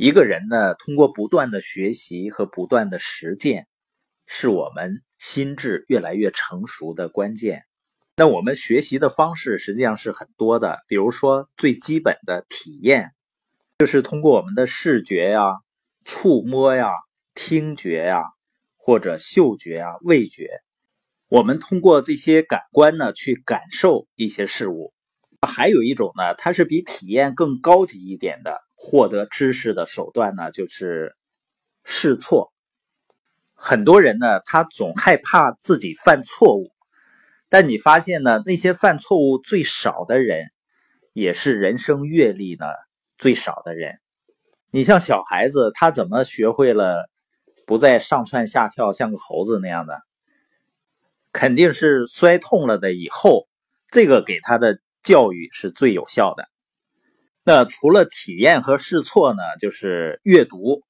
一个人呢，通过不断的学习和不断的实践，是我们心智越来越成熟的关键。那我们学习的方式实际上是很多的，比如说最基本的体验，就是通过我们的视觉呀、触摸呀、听觉呀，或者嗅觉呀、味觉，我们通过这些感官呢去感受一些事物。还有一种呢，它是比体验更高级一点的获得知识的手段呢，就是试错。很多人呢，他总害怕自己犯错误，但你发现呢，那些犯错误最少的人，也是人生阅历呢最少的人。你像小孩子，他怎么学会了不再上蹿下跳，像个猴子那样的？肯定是摔痛了的以后，这个给他的。教育是最有效的。那除了体验和试错呢，就是阅读，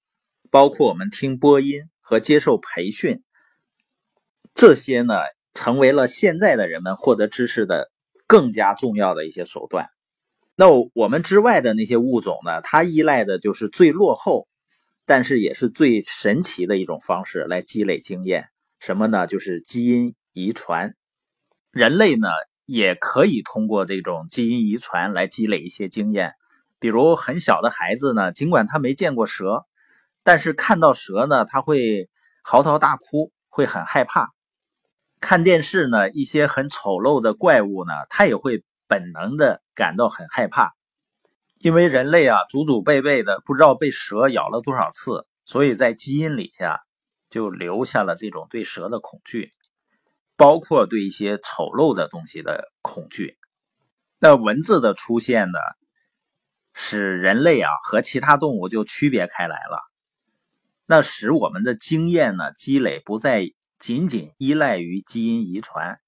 包括我们听播音和接受培训，这些呢成为了现在的人们获得知识的更加重要的一些手段。那我们之外的那些物种呢，它依赖的就是最落后，但是也是最神奇的一种方式来积累经验。什么呢？就是基因遗传。人类呢？也可以通过这种基因遗传来积累一些经验，比如很小的孩子呢，尽管他没见过蛇，但是看到蛇呢，他会嚎啕大哭，会很害怕。看电视呢，一些很丑陋的怪物呢，他也会本能的感到很害怕，因为人类啊，祖祖辈辈的不知道被蛇咬了多少次，所以在基因里下就留下了这种对蛇的恐惧。包括对一些丑陋的东西的恐惧，那文字的出现呢，使人类啊和其他动物就区别开来了。那使我们的经验呢积累不再仅仅依赖于基因遗传，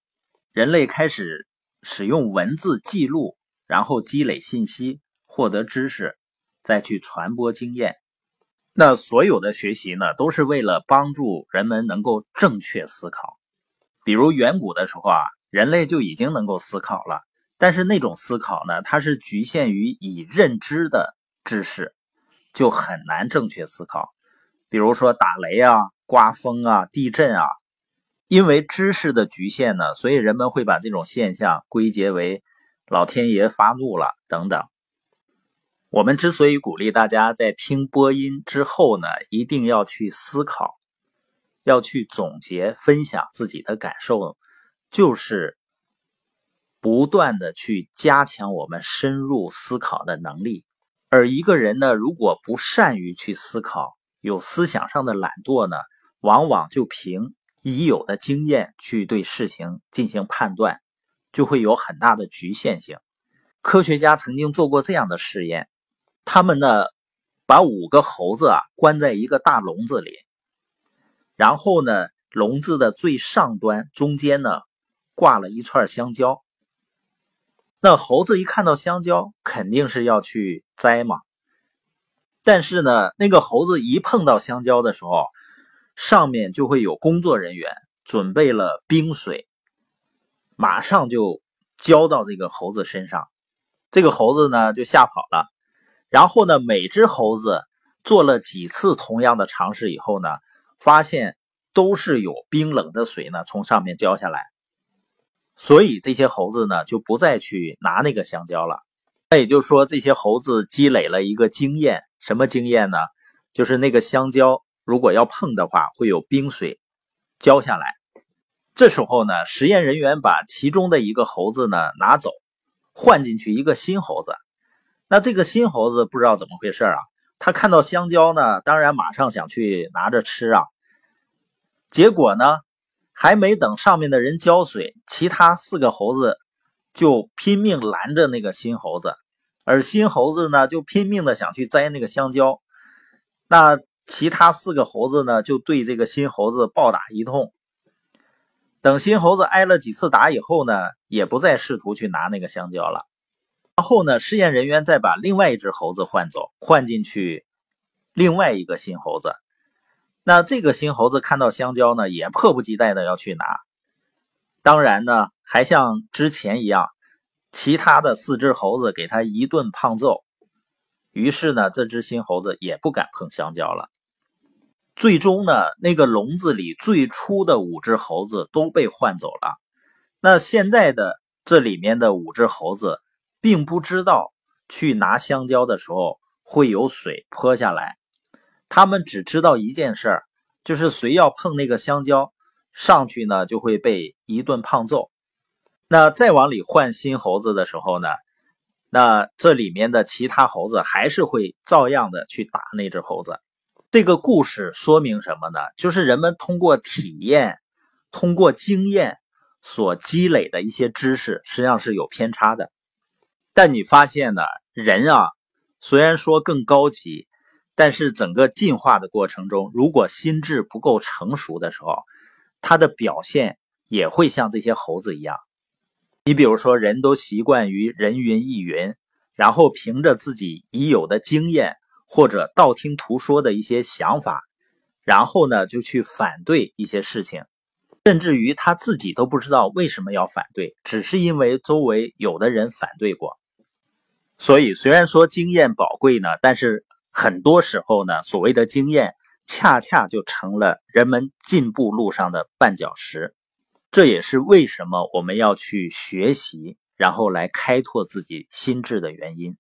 人类开始使用文字记录，然后积累信息，获得知识，再去传播经验。那所有的学习呢，都是为了帮助人们能够正确思考。比如远古的时候啊，人类就已经能够思考了，但是那种思考呢，它是局限于已认知的知识，就很难正确思考。比如说打雷啊、刮风啊、地震啊，因为知识的局限呢，所以人们会把这种现象归结为老天爷发怒了等等。我们之所以鼓励大家在听播音之后呢，一定要去思考。要去总结、分享自己的感受，就是不断的去加强我们深入思考的能力。而一个人呢，如果不善于去思考，有思想上的懒惰呢，往往就凭已有的经验去对事情进行判断，就会有很大的局限性。科学家曾经做过这样的试验，他们呢，把五个猴子啊关在一个大笼子里。然后呢，笼子的最上端中间呢，挂了一串香蕉。那猴子一看到香蕉，肯定是要去摘嘛。但是呢，那个猴子一碰到香蕉的时候，上面就会有工作人员准备了冰水，马上就浇到这个猴子身上。这个猴子呢就吓跑了。然后呢，每只猴子做了几次同样的尝试以后呢。发现都是有冰冷的水呢，从上面浇下来，所以这些猴子呢就不再去拿那个香蕉了。那也就是说，这些猴子积累了一个经验，什么经验呢？就是那个香蕉如果要碰的话，会有冰水浇下来。这时候呢，实验人员把其中的一个猴子呢拿走，换进去一个新猴子。那这个新猴子不知道怎么回事啊。他看到香蕉呢，当然马上想去拿着吃啊。结果呢，还没等上面的人浇水，其他四个猴子就拼命拦着那个新猴子，而新猴子呢就拼命的想去摘那个香蕉。那其他四个猴子呢就对这个新猴子暴打一通。等新猴子挨了几次打以后呢，也不再试图去拿那个香蕉了。然后呢，试验人员再把另外一只猴子换走，换进去另外一个新猴子。那这个新猴子看到香蕉呢，也迫不及待的要去拿。当然呢，还像之前一样，其他的四只猴子给他一顿胖揍。于是呢，这只新猴子也不敢碰香蕉了。最终呢，那个笼子里最初的五只猴子都被换走了。那现在的这里面的五只猴子，并不知道去拿香蕉的时候会有水泼下来。他们只知道一件事，就是谁要碰那个香蕉，上去呢就会被一顿胖揍。那再往里换新猴子的时候呢，那这里面的其他猴子还是会照样的去打那只猴子。这个故事说明什么呢？就是人们通过体验、通过经验所积累的一些知识，实际上是有偏差的。但你发现呢，人啊，虽然说更高级，但是整个进化的过程中，如果心智不够成熟的时候，他的表现也会像这些猴子一样。你比如说，人都习惯于人云亦云，然后凭着自己已有的经验。或者道听途说的一些想法，然后呢就去反对一些事情，甚至于他自己都不知道为什么要反对，只是因为周围有的人反对过。所以虽然说经验宝贵呢，但是很多时候呢，所谓的经验恰恰就成了人们进步路上的绊脚石。这也是为什么我们要去学习，然后来开拓自己心智的原因。